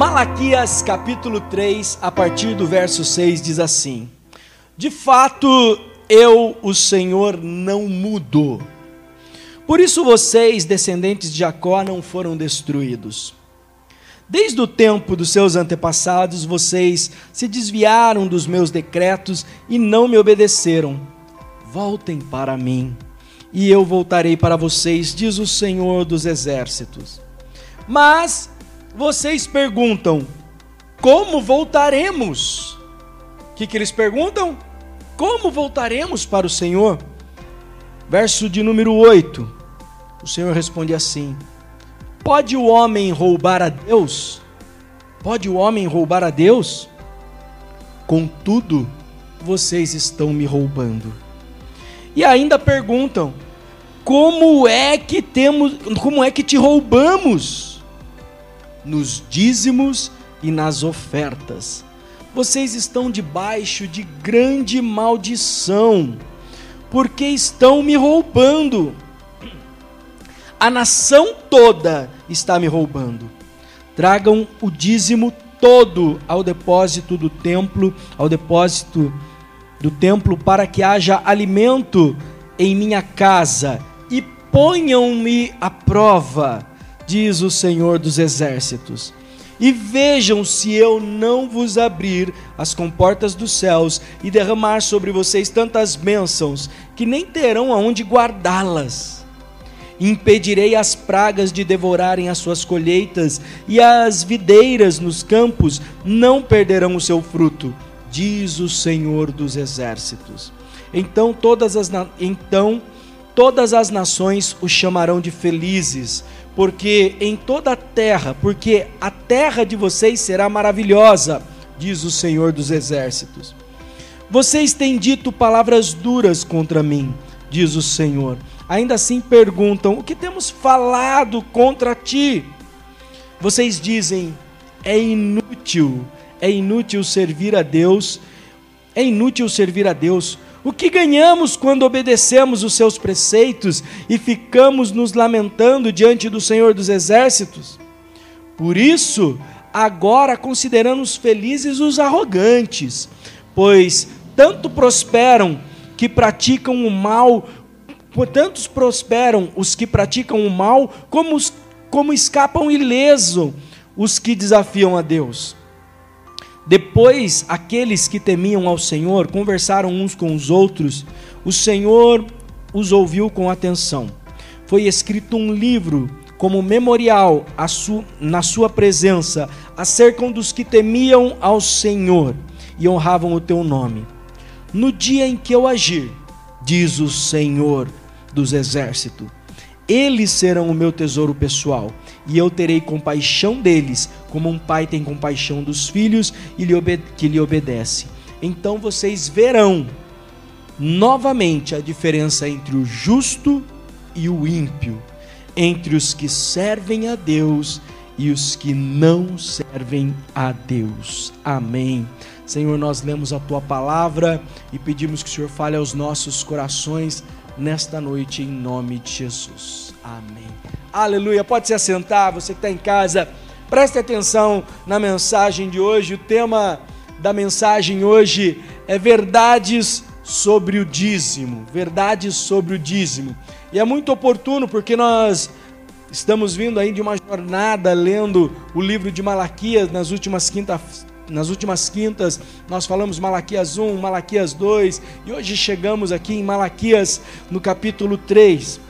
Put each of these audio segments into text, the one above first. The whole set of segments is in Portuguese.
Malaquias capítulo 3, a partir do verso 6, diz assim: De fato, eu, o Senhor, não mudo. Por isso vocês, descendentes de Jacó, não foram destruídos. Desde o tempo dos seus antepassados, vocês se desviaram dos meus decretos e não me obedeceram. Voltem para mim, e eu voltarei para vocês, diz o Senhor dos exércitos. Mas vocês perguntam: como voltaremos? O que, que eles perguntam? Como voltaremos para o Senhor? Verso de número 8. O Senhor responde assim: Pode o homem roubar a Deus? Pode o homem roubar a Deus? Contudo, vocês estão me roubando. E ainda perguntam: Como é que temos, como é que te roubamos? Nos dízimos e nas ofertas. Vocês estão debaixo de grande maldição, porque estão me roubando a nação toda está me roubando. Tragam o dízimo todo ao depósito do templo, ao depósito do templo, para que haja alimento em minha casa, e ponham-me à prova, diz o Senhor dos Exércitos. E vejam se eu não vos abrir as comportas dos céus e derramar sobre vocês tantas bênçãos que nem terão aonde guardá-las impedirei as pragas de devorarem as suas colheitas, e as videiras nos campos não perderão o seu fruto, diz o Senhor dos exércitos. Então todas as, então, todas as nações o chamarão de felizes, porque em toda a terra, porque a terra de vocês será maravilhosa, diz o Senhor dos exércitos. Vocês têm dito palavras duras contra mim, diz o Senhor ainda assim perguntam: O que temos falado contra ti? Vocês dizem: É inútil, é inútil servir a Deus, é inútil servir a Deus. O que ganhamos quando obedecemos os seus preceitos e ficamos nos lamentando diante do Senhor dos Exércitos? Por isso, agora consideramos felizes os arrogantes, pois tanto prosperam que praticam o mal Portanto, prosperam os que praticam o mal, como, os, como escapam ileso os que desafiam a Deus. Depois, aqueles que temiam ao Senhor conversaram uns com os outros, o Senhor os ouviu com atenção. Foi escrito um livro como memorial na sua presença acerca dos que temiam ao Senhor e honravam o teu nome. No dia em que eu agir, diz o Senhor, dos exércitos. Eles serão o meu tesouro pessoal, e eu terei compaixão deles, como um pai tem compaixão dos filhos e que lhe obedece. Então vocês verão novamente a diferença entre o justo e o ímpio, entre os que servem a Deus e os que não servem a Deus. Amém. Senhor, nós lemos a tua palavra e pedimos que o Senhor fale aos nossos corações nesta noite, em nome de Jesus. Amém. Aleluia. Pode se assentar, você que está em casa, preste atenção na mensagem de hoje. O tema da mensagem hoje é verdades sobre o dízimo. Verdades sobre o dízimo. E é muito oportuno porque nós estamos vindo aí de uma jornada lendo o livro de Malaquias nas últimas quintas nas últimas quintas nós falamos Malaquias 1, Malaquias 2 e hoje chegamos aqui em Malaquias no capítulo 3.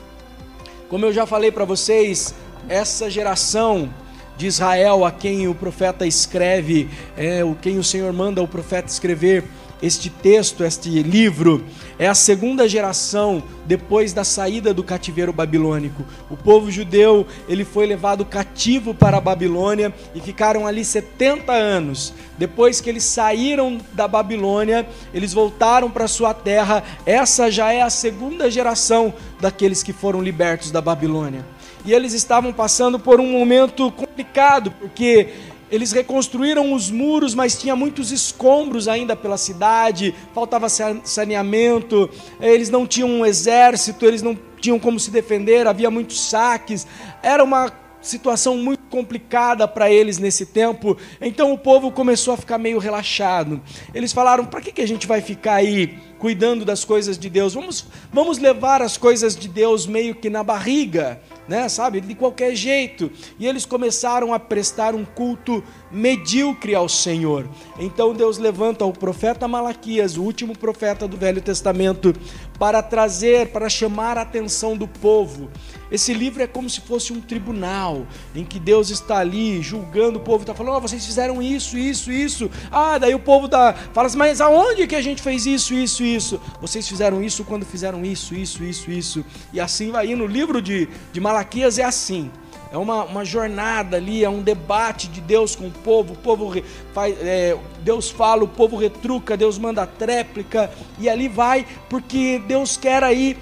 Como eu já falei para vocês, essa geração de Israel a quem o profeta escreve, é, quem o Senhor manda o profeta escrever, este texto, este livro, é a segunda geração depois da saída do cativeiro babilônico. O povo judeu, ele foi levado cativo para a Babilônia e ficaram ali 70 anos. Depois que eles saíram da Babilônia, eles voltaram para sua terra. Essa já é a segunda geração daqueles que foram libertos da Babilônia. E eles estavam passando por um momento complicado, porque eles reconstruíram os muros, mas tinha muitos escombros ainda pela cidade, faltava saneamento, eles não tinham um exército, eles não tinham como se defender, havia muitos saques. Era uma situação muito complicada para eles nesse tempo. Então o povo começou a ficar meio relaxado. Eles falaram: para que, que a gente vai ficar aí cuidando das coisas de Deus? Vamos, vamos levar as coisas de Deus meio que na barriga né, sabe, de qualquer jeito. E eles começaram a prestar um culto medíocre ao Senhor. Então Deus levanta o profeta Malaquias, o último profeta do Velho Testamento, para trazer, para chamar a atenção do povo. Esse livro é como se fosse um tribunal em que Deus está ali julgando o povo, está falando: oh, vocês fizeram isso, isso, isso. Ah, daí o povo dá, fala assim: mas aonde que a gente fez isso, isso, isso? Vocês fizeram isso quando fizeram isso, isso, isso, isso. E assim vai indo. O livro de, de Malaquias é assim. É uma, uma jornada ali, é um debate de Deus com o povo. O povo faz, é, Deus fala, o povo retruca, Deus manda tréplica, e ali vai, porque Deus quer aí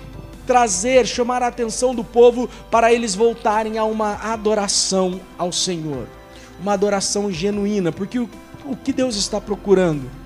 trazer, chamar a atenção do povo para eles voltarem a uma adoração ao Senhor. Uma adoração genuína, porque o, o que Deus está procurando?